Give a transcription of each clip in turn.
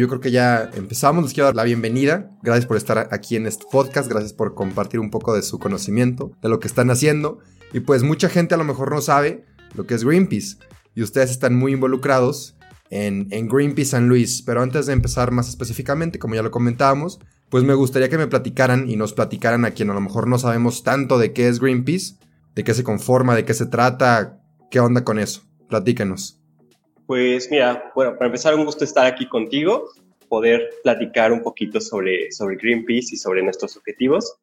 Yo creo que ya empezamos. Les quiero dar la bienvenida. Gracias por estar aquí en este podcast. Gracias por compartir un poco de su conocimiento, de lo que están haciendo. Y pues mucha gente a lo mejor no sabe lo que es Greenpeace. Y ustedes están muy involucrados en, Greenpeace San Luis. Pero antes de empezar más específicamente, como ya lo comentábamos, pues me gustaría que me platicaran y nos platicaran a quien a lo mejor no sabemos tanto de qué es Greenpeace, de qué se conforma, de qué se trata, qué onda con eso. Platíquenos. Pues mira, bueno, para empezar, un gusto estar aquí contigo, poder platicar un poquito sobre, sobre Greenpeace y sobre nuestros objetivos.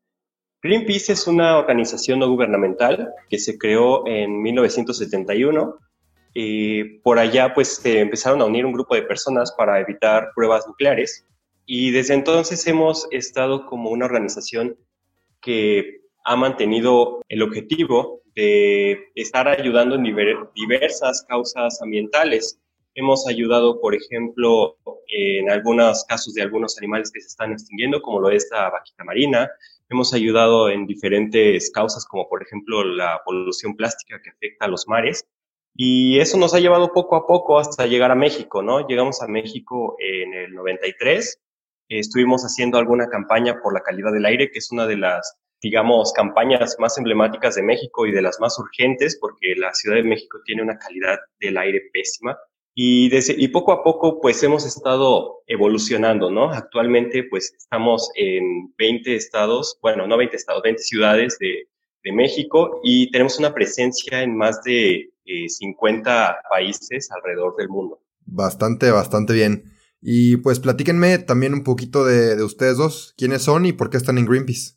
Greenpeace es una organización no gubernamental que se creó en 1971 y por allá pues se empezaron a unir un grupo de personas para evitar pruebas nucleares y desde entonces hemos estado como una organización que ha mantenido el objetivo de estar ayudando en diversas causas ambientales. Hemos ayudado, por ejemplo, en algunos casos de algunos animales que se están extinguiendo, como lo es la vaquita marina. Hemos ayudado en diferentes causas, como por ejemplo la polución plástica que afecta a los mares. Y eso nos ha llevado poco a poco hasta llegar a México, ¿no? Llegamos a México en el 93. Estuvimos haciendo alguna campaña por la calidad del aire, que es una de las digamos, campañas más emblemáticas de México y de las más urgentes, porque la Ciudad de México tiene una calidad del aire pésima. Y, desde, y poco a poco, pues hemos estado evolucionando, ¿no? Actualmente, pues estamos en 20 estados, bueno, no 20 estados, 20 ciudades de, de México y tenemos una presencia en más de 50 eh, países alrededor del mundo. Bastante, bastante bien. Y pues platíquenme también un poquito de, de ustedes dos, quiénes son y por qué están en Greenpeace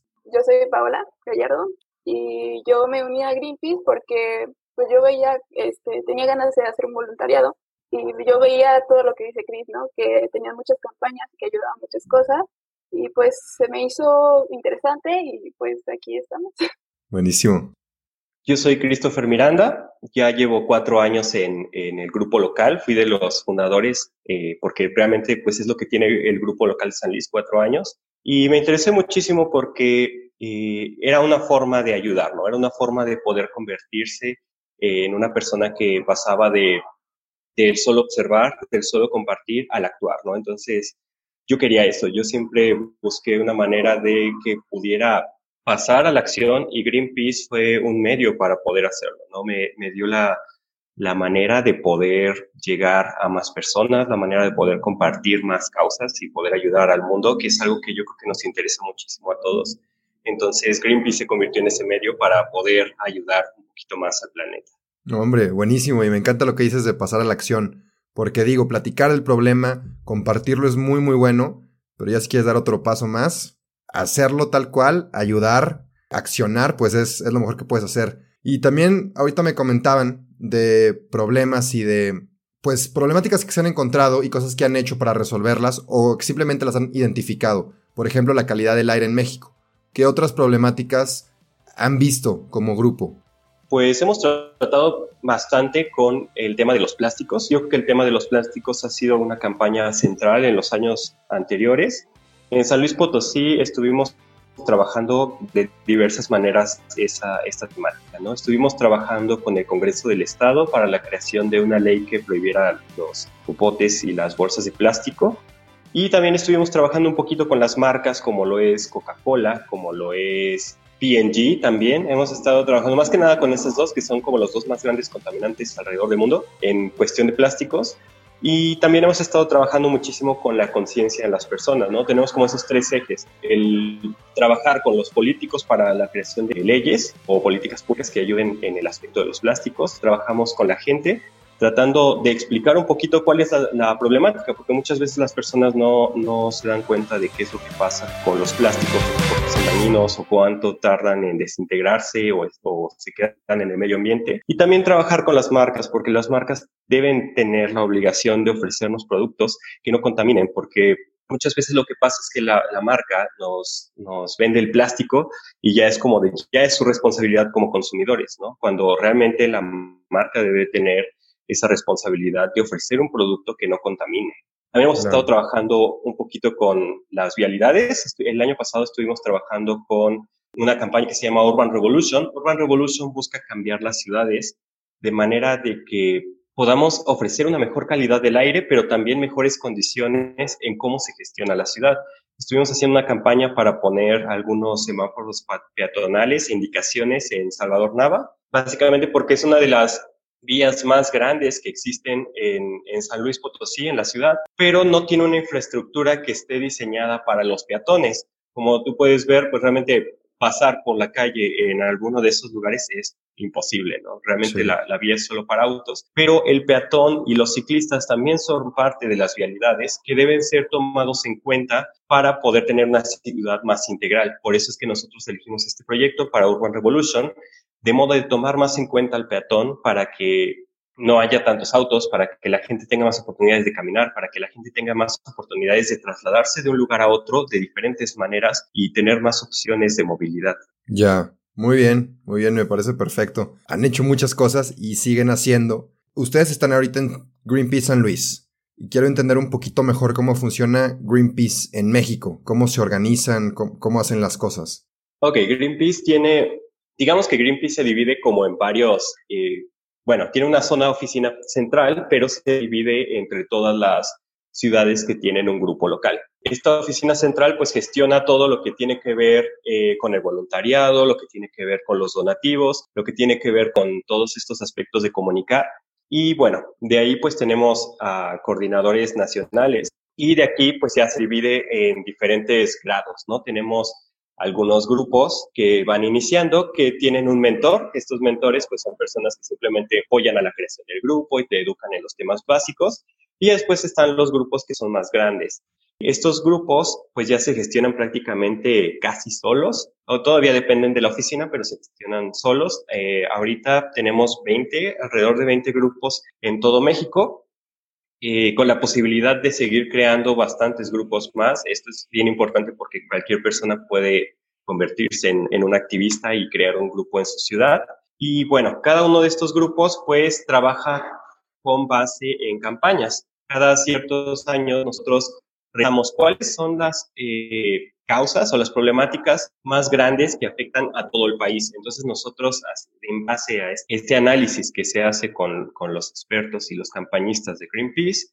Paola Gallardo y yo me uní a Greenpeace porque pues yo veía, este, tenía ganas de hacer un voluntariado y yo veía todo lo que dice Chris, ¿no? Que tenían muchas campañas que ayudaban muchas cosas y pues se me hizo interesante y pues aquí estamos. Buenísimo. Yo soy Christopher Miranda, ya llevo cuatro años en, en el grupo local, fui de los fundadores, eh, porque realmente pues es lo que tiene el grupo local de San Luis, cuatro años. Y me interesé muchísimo porque eh, era una forma de ayudar, ¿no? Era una forma de poder convertirse en una persona que pasaba de del solo observar, del solo compartir al actuar, ¿no? Entonces, yo quería eso, yo siempre busqué una manera de que pudiera pasar a la acción y Greenpeace fue un medio para poder hacerlo, ¿no? Me, me dio la, la manera de poder llegar a más personas, la manera de poder compartir más causas y poder ayudar al mundo, que es algo que yo creo que nos interesa muchísimo a todos. Entonces Greenpeace se convirtió en ese medio para poder ayudar un poquito más al planeta. hombre, buenísimo y me encanta lo que dices de pasar a la acción, porque digo, platicar el problema, compartirlo es muy muy bueno, pero ya si quieres dar otro paso más, hacerlo tal cual, ayudar, accionar, pues es, es lo mejor que puedes hacer. Y también ahorita me comentaban de problemas y de, pues, problemáticas que se han encontrado y cosas que han hecho para resolverlas o que simplemente las han identificado. Por ejemplo, la calidad del aire en México. ¿Qué otras problemáticas han visto como grupo? Pues hemos tratado bastante con el tema de los plásticos. Yo creo que el tema de los plásticos ha sido una campaña central en los años anteriores. En San Luis Potosí estuvimos trabajando de diversas maneras esa, esta temática. ¿no? Estuvimos trabajando con el Congreso del Estado para la creación de una ley que prohibiera los popotes y las bolsas de plástico. Y también estuvimos trabajando un poquito con las marcas como lo es Coca-Cola, como lo es PNG también. Hemos estado trabajando más que nada con esas dos, que son como los dos más grandes contaminantes alrededor del mundo en cuestión de plásticos. Y también hemos estado trabajando muchísimo con la conciencia de las personas, ¿no? Tenemos como esos tres ejes, el trabajar con los políticos para la creación de leyes o políticas públicas que ayuden en el aspecto de los plásticos, trabajamos con la gente tratando de explicar un poquito cuál es la, problemática, porque muchas veces las personas no, no, se dan cuenta de qué es lo que pasa con los plásticos, porque son dañinos o cuánto tardan en desintegrarse o, o se quedan en el medio ambiente. Y también trabajar con las marcas, porque las marcas deben tener la obligación de ofrecernos productos que no contaminen, porque muchas veces lo que pasa es que la, la, marca nos, nos vende el plástico y ya es como de, ya es su responsabilidad como consumidores, ¿no? Cuando realmente la marca debe tener esa responsabilidad de ofrecer un producto que no contamine. También hemos estado trabajando un poquito con las vialidades. El año pasado estuvimos trabajando con una campaña que se llama Urban Revolution. Urban Revolution busca cambiar las ciudades de manera de que podamos ofrecer una mejor calidad del aire, pero también mejores condiciones en cómo se gestiona la ciudad. Estuvimos haciendo una campaña para poner algunos semáforos peatonales e indicaciones en Salvador Nava, básicamente porque es una de las vías más grandes que existen en, en, San Luis Potosí, en la ciudad, pero no tiene una infraestructura que esté diseñada para los peatones. Como tú puedes ver, pues realmente pasar por la calle en alguno de esos lugares es imposible, ¿no? Realmente la, la, vía es solo para autos, pero el peatón y los ciclistas también son parte de las vialidades que deben ser tomados en cuenta para poder tener una ciudad más integral. Por eso es que nosotros elegimos este proyecto para Urban Revolution, de modo de tomar más en cuenta al peatón para que no haya tantos autos, para que la gente tenga más oportunidades de caminar, para que la gente tenga más oportunidades de trasladarse de un lugar a otro de diferentes maneras y tener más opciones de movilidad. Ya, muy bien, muy bien, me parece perfecto. Han hecho muchas cosas y siguen haciendo. Ustedes están ahorita en Greenpeace San Luis y quiero entender un poquito mejor cómo funciona Greenpeace en México, cómo se organizan, cómo, hacen las cosas. Ok, Greenpeace tiene digamos que Greenpeace se divide como en varios, eh, bueno, tiene una zona oficina central, pero se divide entre todas las ciudades que tienen un grupo local. Esta oficina central pues gestiona todo lo que tiene que ver eh, con el voluntariado, lo que tiene que ver con los donativos, lo que tiene que ver con todos estos aspectos de comunicar. Y bueno, de ahí pues tenemos a coordinadores nacionales y de aquí pues ya se divide en diferentes grados, ¿no? Tenemos algunos grupos que van iniciando, que tienen un mentor. Estos mentores pues son personas que simplemente apoyan a la creación del grupo y te educan en los temas básicos. Y después están los grupos que son más grandes. Estos grupos pues ya se gestionan prácticamente casi solos, o todavía dependen de la oficina, pero se gestionan solos. Eh, ahorita tenemos 20, alrededor de 20 grupos en todo México eh, con la posibilidad de seguir creando bastantes grupos más. Esto es bien importante porque cualquier persona puede convertirse en, en un activista y crear un grupo en su ciudad. Y bueno, cada uno de estos grupos pues trabaja con base en campañas. Cada ciertos años nosotros veamos cuáles son las eh, causas o las problemáticas más grandes que afectan a todo el país. Entonces nosotros, en base a este análisis que se hace con, con los expertos y los campañistas de Greenpeace,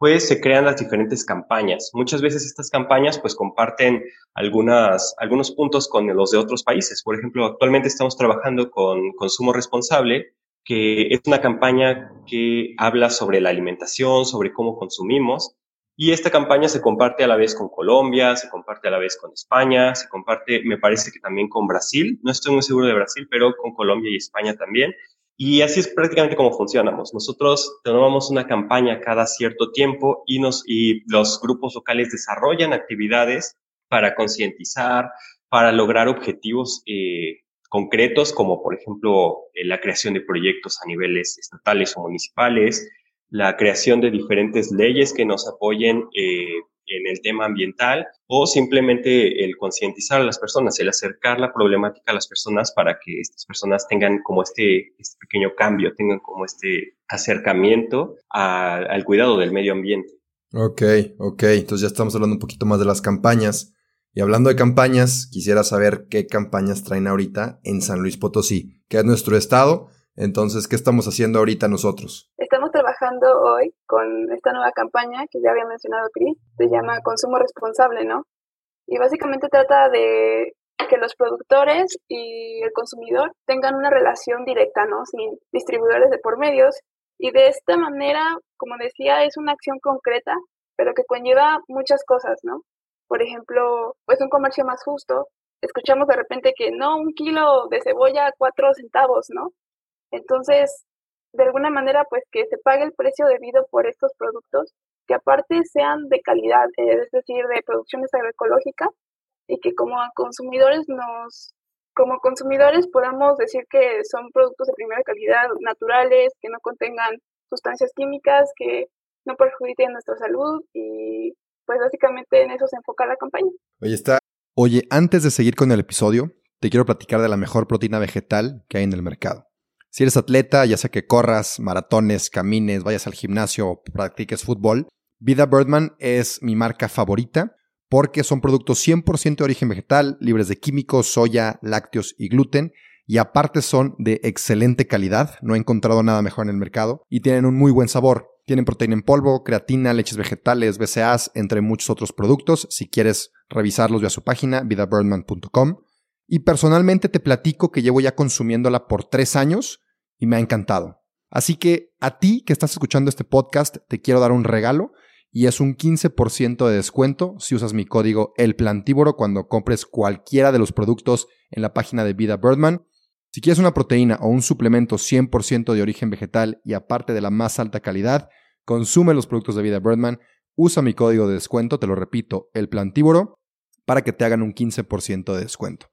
pues se crean las diferentes campañas. Muchas veces estas campañas pues comparten algunas, algunos puntos con los de otros países. Por ejemplo, actualmente estamos trabajando con Consumo Responsable, que es una campaña que habla sobre la alimentación, sobre cómo consumimos, y esta campaña se comparte a la vez con Colombia, se comparte a la vez con España, se comparte, me parece que también con Brasil. No estoy muy seguro de Brasil, pero con Colombia y España también. Y así es prácticamente como funcionamos. Nosotros tomamos una campaña cada cierto tiempo y, nos, y los grupos locales desarrollan actividades para concientizar, para lograr objetivos eh, concretos, como por ejemplo eh, la creación de proyectos a niveles estatales o municipales, la creación de diferentes leyes que nos apoyen eh, en el tema ambiental o simplemente el concientizar a las personas, el acercar la problemática a las personas para que estas personas tengan como este, este pequeño cambio, tengan como este acercamiento al cuidado del medio ambiente. Ok, ok, entonces ya estamos hablando un poquito más de las campañas. Y hablando de campañas, quisiera saber qué campañas traen ahorita en San Luis Potosí, que es nuestro estado. Entonces, ¿qué estamos haciendo ahorita nosotros? Estamos trabajando hoy con esta nueva campaña que ya había mencionado Cris, se llama Consumo Responsable, ¿no? Y básicamente trata de que los productores y el consumidor tengan una relación directa, ¿no? Sin distribuidores de por medios. Y de esta manera, como decía, es una acción concreta, pero que conlleva muchas cosas, ¿no? Por ejemplo, pues un comercio más justo. Escuchamos de repente que no, un kilo de cebolla, cuatro centavos, ¿no? Entonces, de alguna manera, pues que se pague el precio debido por estos productos, que aparte sean de calidad, es decir, de producciones agroecológicas, y que como consumidores nos, como consumidores podamos decir que son productos de primera calidad, naturales, que no contengan sustancias químicas, que no perjudiquen nuestra salud y pues básicamente en eso se enfoca la campaña. Oye, está. Oye, antes de seguir con el episodio, te quiero platicar de la mejor proteína vegetal que hay en el mercado. Si eres atleta, ya sea que corras, maratones, camines, vayas al gimnasio o practiques fútbol, Vida Birdman es mi marca favorita porque son productos 100% de origen vegetal, libres de químicos, soya, lácteos y gluten, y aparte son de excelente calidad, no he encontrado nada mejor en el mercado, y tienen un muy buen sabor. Tienen proteína en polvo, creatina, leches vegetales, BCAAs, entre muchos otros productos. Si quieres revisarlos, ve a su página, vidabirdman.com. Y personalmente te platico que llevo ya consumiéndola por tres años y me ha encantado. Así que a ti que estás escuchando este podcast, te quiero dar un regalo y es un 15% de descuento si usas mi código El Plantívoro cuando compres cualquiera de los productos en la página de Vida Birdman. Si quieres una proteína o un suplemento 100% de origen vegetal y aparte de la más alta calidad, consume los productos de Vida Birdman, usa mi código de descuento, te lo repito, El Plantívoro, para que te hagan un 15% de descuento.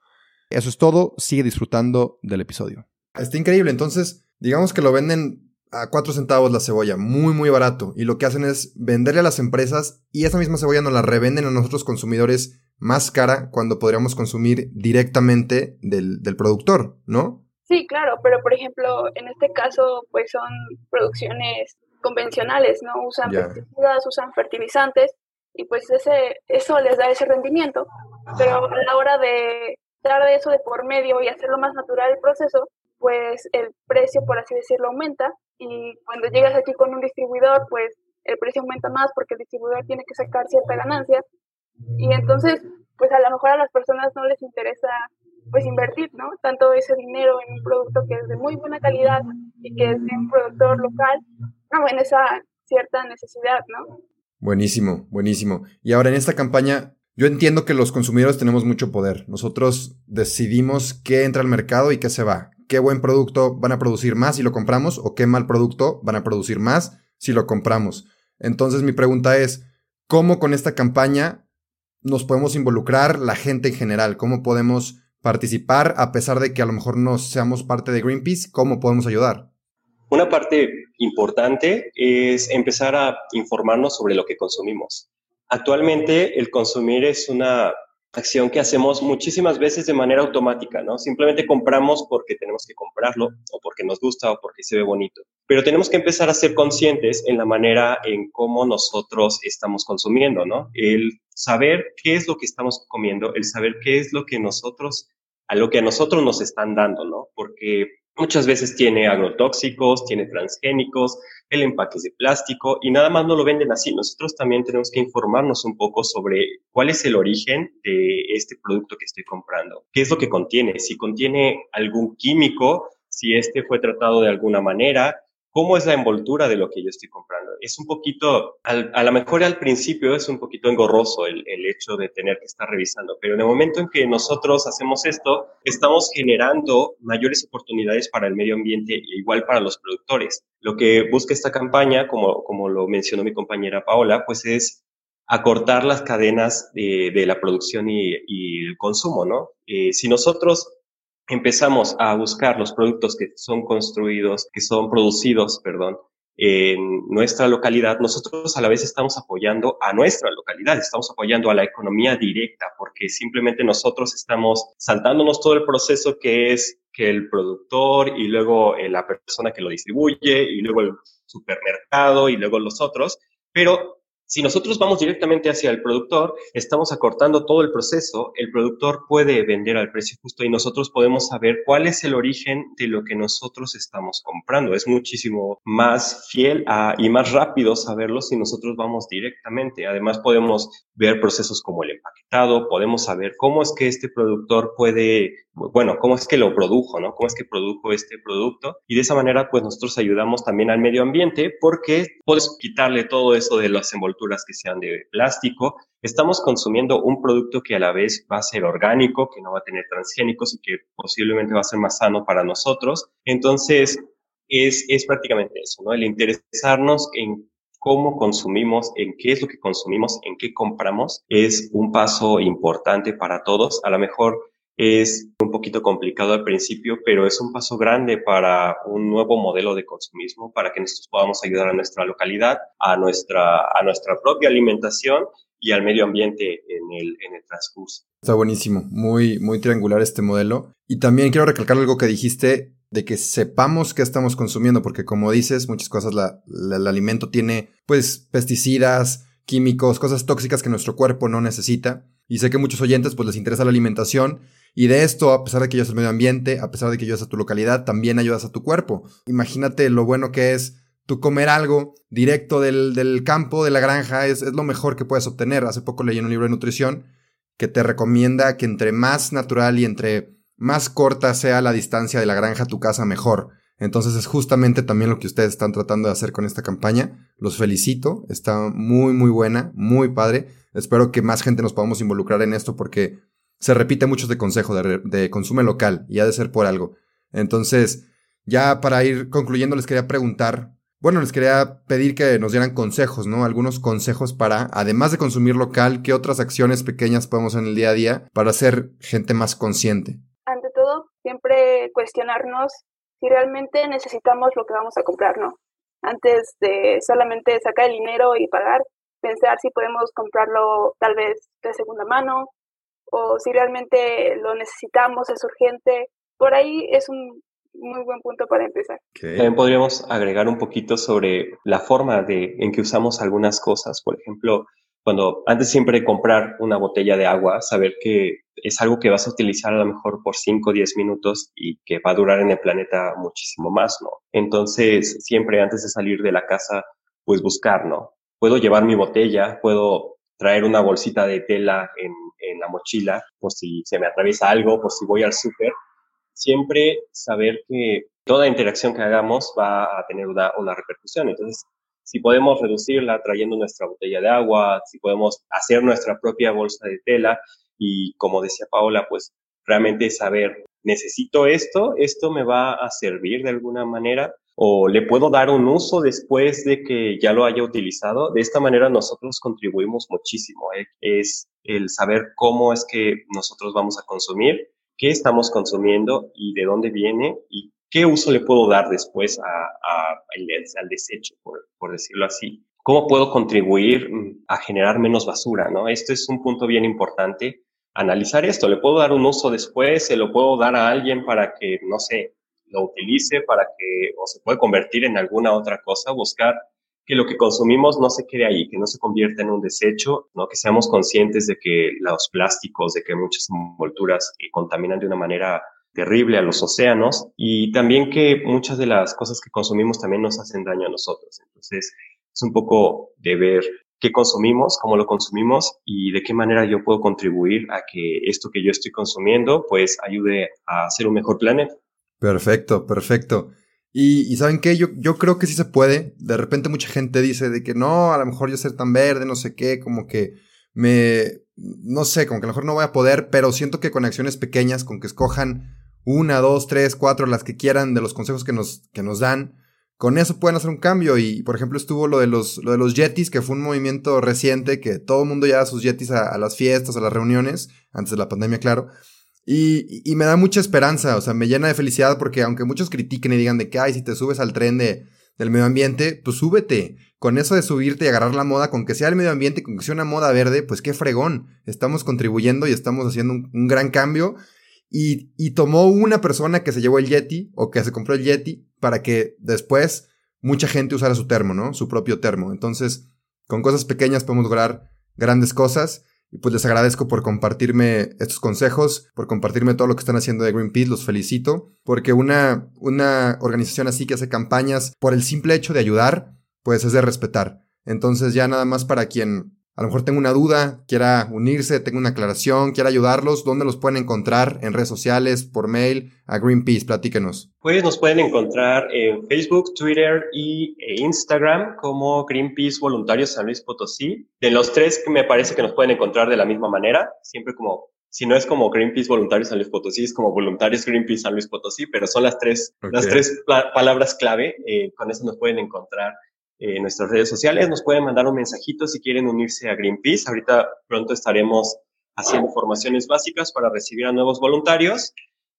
Eso es todo, sigue disfrutando del episodio. Está increíble, entonces, digamos que lo venden a 4 centavos la cebolla, muy muy barato. Y lo que hacen es venderle a las empresas y esa misma cebolla nos la revenden a nosotros consumidores más cara cuando podríamos consumir directamente del, del productor, ¿no? Sí, claro, pero por ejemplo, en este caso, pues son producciones convencionales, ¿no? Usan pesticidas, usan fertilizantes y pues ese, eso les da ese rendimiento. Pero a la hora de dar eso de por medio y hacerlo más natural el proceso, pues el precio, por así decirlo, aumenta y cuando llegas aquí con un distribuidor, pues el precio aumenta más porque el distribuidor tiene que sacar cierta ganancia y entonces, pues a lo mejor a las personas no les interesa pues invertir, ¿no? Tanto ese dinero en un producto que es de muy buena calidad y que es de un productor local, no, en esa cierta necesidad, ¿no? Buenísimo, buenísimo. Y ahora en esta campaña, yo entiendo que los consumidores tenemos mucho poder. Nosotros decidimos qué entra al mercado y qué se va qué buen producto van a producir más si lo compramos o qué mal producto van a producir más si lo compramos. Entonces mi pregunta es, ¿cómo con esta campaña nos podemos involucrar la gente en general? ¿Cómo podemos participar a pesar de que a lo mejor no seamos parte de Greenpeace? ¿Cómo podemos ayudar? Una parte importante es empezar a informarnos sobre lo que consumimos. Actualmente el consumir es una acción que hacemos muchísimas veces de manera automática, ¿no? Simplemente compramos porque tenemos que comprarlo o porque nos gusta o porque se ve bonito. Pero tenemos que empezar a ser conscientes en la manera en cómo nosotros estamos consumiendo, ¿no? El saber qué es lo que estamos comiendo, el saber qué es lo que nosotros, a lo que a nosotros nos están dando, ¿no? Porque muchas veces tiene agrotóxicos, tiene transgénicos, el empaque es de plástico y nada más no lo venden así. Nosotros también tenemos que informarnos un poco sobre cuál es el origen de este producto que estoy comprando, qué es lo que contiene, si contiene algún químico, si este fue tratado de alguna manera, cómo es la envoltura de lo que yo estoy comprando. Es un poquito, a lo mejor al principio es un poquito engorroso el, el, hecho de tener que estar revisando, pero en el momento en que nosotros hacemos esto, estamos generando mayores oportunidades para el medio ambiente e igual para los productores. Lo que busca esta campaña, como, como lo mencionó mi compañera Paola, pues es acortar las cadenas de, la producción y, y, el consumo, ¿no? Eh, si nosotros empezamos a buscar los productos que son construidos, que son producidos, perdón, en nuestra localidad, nosotros a la vez estamos apoyando a nuestra localidad, estamos apoyando a la economía directa, porque simplemente nosotros estamos saltándonos todo el proceso que es que el productor y luego eh, la persona que lo distribuye y luego el supermercado y luego los otros, pero Si nosotros vamos directamente hacia el productor, estamos acortando todo el proceso, el productor puede vender al precio justo y nosotros podemos saber cuál es el origen de lo que nosotros estamos comprando. Es muchísimo más fiel y más rápido saberlo si nosotros vamos directamente. Además podemos ver procesos como el empaquetado, podemos saber cómo es que este productor puede, bueno, cómo es que lo produjo, ¿no? Cómo es que produjo este producto y de esa manera pues nosotros ayudamos también al medio ambiente porque puedes quitarle todo eso de las envolturas que sean de plástico. Estamos consumiendo un producto que a la vez va a ser orgánico, que no va a tener transgénicos y que posiblemente va a ser más sano para nosotros. Entonces, es, es prácticamente eso, ¿no? El interesarnos en cómo consumimos, en qué es lo que consumimos, en qué compramos, es un paso importante para todos. A lo mejor es un poquito complicado al principio, pero es un paso grande para un nuevo modelo de consumismo, para que nosotros podamos ayudar a nuestra localidad, a nuestra, a nuestra propia alimentación y al medio ambiente en el, en el transcurso. Está buenísimo, muy, muy triangular este modelo. Y también quiero recalcar algo que dijiste de que sepamos qué estamos consumiendo, porque como dices, muchas cosas, la, el alimento tiene pues pesticidas, químicos, cosas tóxicas que nuestro cuerpo no necesita. Y sé que muchos oyentes pues les interesa la alimentación y de esto, a pesar de que ayudas al medio ambiente, a pesar de que ayudas a tu localidad, también ayudas a tu cuerpo. Imagínate lo bueno que es tú comer algo directo del, del campo, de la granja, es, es, lo mejor que puedes obtener. Hace poco leí en un libro de nutrición que te recomienda que entre más natural y entre más corta sea la distancia de la granja a tu casa, mejor. Entonces es justamente también lo que ustedes están tratando de hacer con esta campaña. Los felicito, está muy muy buena, muy padre. Espero que más gente nos podamos involucrar en esto porque se repite mucho este consejo de, de consume local y ha de ser por algo. Entonces, ya para ir concluyendo, les quería preguntar, bueno, les quería pedir que nos dieran consejos, ¿no? Algunos consejos para, además de consumir local, ¿qué otras acciones pequeñas podemos en el día a día para ser gente más consciente? Ante todo, siempre cuestionarnos si realmente necesitamos lo que vamos a comprar, ¿no? Antes de solamente sacar el dinero y pagar, pensar si podemos comprarlo tal vez de segunda mano o si realmente lo necesitamos, es urgente. Por ahí es un muy buen punto para empezar. También podríamos agregar un poquito sobre la forma de, en que usamos algunas cosas. Por ejemplo, cuando antes siempre de comprar una botella de agua, saber que es algo que vas a utilizar a lo mejor por 5 o 10 minutos y que va a durar en el planeta muchísimo más, ¿no? Entonces, siempre antes de salir de la casa, pues buscar, ¿no? Puedo llevar mi botella, puedo traer una bolsita de tela en, en la mochila por si se me atraviesa algo, por si voy al súper. Siempre saber que toda interacción que hagamos va a tener una, una repercusión. Entonces, si podemos reducirla trayendo nuestra botella de agua, si podemos hacer nuestra propia bolsa de tela y como decía Paola, pues realmente saber, necesito esto, esto me va a servir de alguna manera o le puedo dar un uso después de que ya lo haya utilizado. De esta manera nosotros contribuimos muchísimo. ¿eh? Es el saber cómo es que nosotros vamos a consumir, qué estamos consumiendo y de dónde viene y qué uso le puedo dar después a, al desecho, por, por, decirlo así. ¿Cómo puedo contribuir mm, a generar menos basura? ¿no? Esto es un punto bien importante. Analizar esto, le puedo dar un uso después, se lo puedo dar a alguien para que, no sé, lo utilice para que, o se puede convertir en alguna otra cosa, buscar que lo que consumimos no se quede ahí, que no se convierta en un desecho, ¿no? que seamos conscientes de que los plásticos, de que muchas envolturas eh, contaminan de una manera terrible a los océanos y también que muchas de las cosas que consumimos también nos hacen daño a nosotros. Entonces, es un poco de ver qué consumimos, cómo lo consumimos y de qué manera yo puedo contribuir a que esto que yo estoy consumiendo pues ayude a hacer un mejor planeta. Perfecto, perfecto. Y, ¿saben qué? Yo, yo creo que sí se puede. De repente mucha gente dice de que no, a lo mejor yo ser tan verde, no sé qué, como que me... No sé, como que a lo mejor no voy a poder, pero siento que con acciones pequeñas, con que escojan una, dos, tres, cuatro, las que quieran de los consejos que nos, que nos dan, con eso pueden hacer un cambio. Y, por ejemplo, estuvo lo de los, lo de los Yetis, que fue un movimiento reciente, que todo el mundo lleva sus Yetis a, a las fiestas, a las reuniones, antes de la pandemia, claro. Y, y, me da mucha esperanza, o sea, me llena de felicidad porque aunque muchos critiquen y digan de que, ay, si te subes al tren de, del medio ambiente, pues súbete. Con eso de subirte y agarrar la moda, con que sea el medio ambiente, con que sea una moda verde, pues qué fregón. Estamos contribuyendo y estamos haciendo un, un gran cambio. Y, y tomó una persona que se llevó el Yeti o que se compró el Yeti para que después mucha gente usara su termo, ¿no? Su propio termo. Entonces, con cosas pequeñas podemos lograr grandes cosas. Y pues les agradezco por compartirme estos consejos, por compartirme todo lo que están haciendo de Greenpeace, los felicito, porque una, una organización así que hace campañas por el simple hecho de ayudar, pues es de respetar. Entonces ya nada más para quien a lo mejor tengo una duda, quiera unirse, tengo una aclaración, quiera ayudarlos, ¿dónde los pueden encontrar? ¿En redes sociales, por mail? A Greenpeace, platíquenos. Pues nos pueden encontrar en Facebook, Twitter y e Instagram como Greenpeace Voluntarios San Luis Potosí. De los tres que me parece que nos pueden encontrar de la misma manera, siempre como si no es como Greenpeace Voluntarios San Luis Potosí, es como Voluntarios Greenpeace San Luis Potosí, pero son las tres, las tres palabras clave. Eh, con eso nos pueden encontrar en nuestras redes sociales. Nos pueden mandar un mensajito si quieren unirse a Greenpeace. Ahorita pronto estaremos haciendo formaciones básicas para recibir a nuevos voluntarios.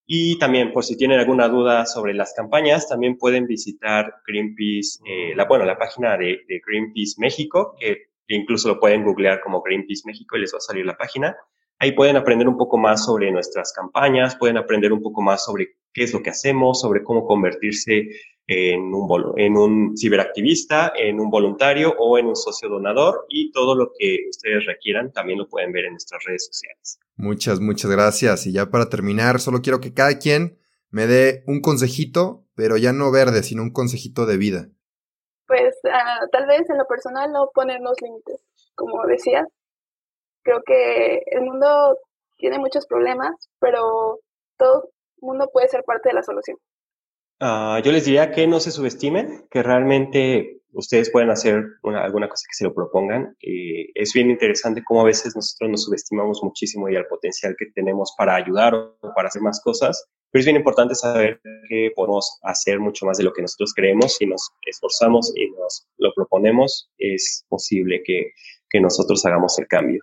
Y también, por si tienen alguna duda sobre las campañas, también pueden visitar Greenpeace, eh, la, bueno, la página de, Greenpeace México, que incluso lo pueden googlear como Greenpeace México y les va a salir la página. Ahí pueden aprender un poco más sobre nuestras campañas, pueden aprender un poco más sobre qué es lo que hacemos, sobre cómo convertirse en un, en un ciberactivista, en un voluntario o en un socio donador y todo lo que ustedes requieran también lo pueden ver en nuestras redes sociales. Muchas, muchas gracias. Y ya para terminar, solo quiero que cada quien me dé un consejito, pero ya no verde, sino un consejito de vida. Pues uh, tal vez en lo personal no poner los límites. Como decía, creo que el mundo tiene muchos problemas, pero todo mundo puede ser parte de la solución. Uh, yo les diría que no se subestimen, que realmente ustedes pueden hacer una, alguna cosa que se lo propongan. Eh, es bien interesante cómo a veces nosotros nos subestimamos muchísimo y al potencial que tenemos para ayudar o para hacer más cosas. Pero es bien importante saber que podemos hacer mucho más de lo que nosotros creemos. Si nos esforzamos y nos lo proponemos, es posible que, que nosotros hagamos el cambio.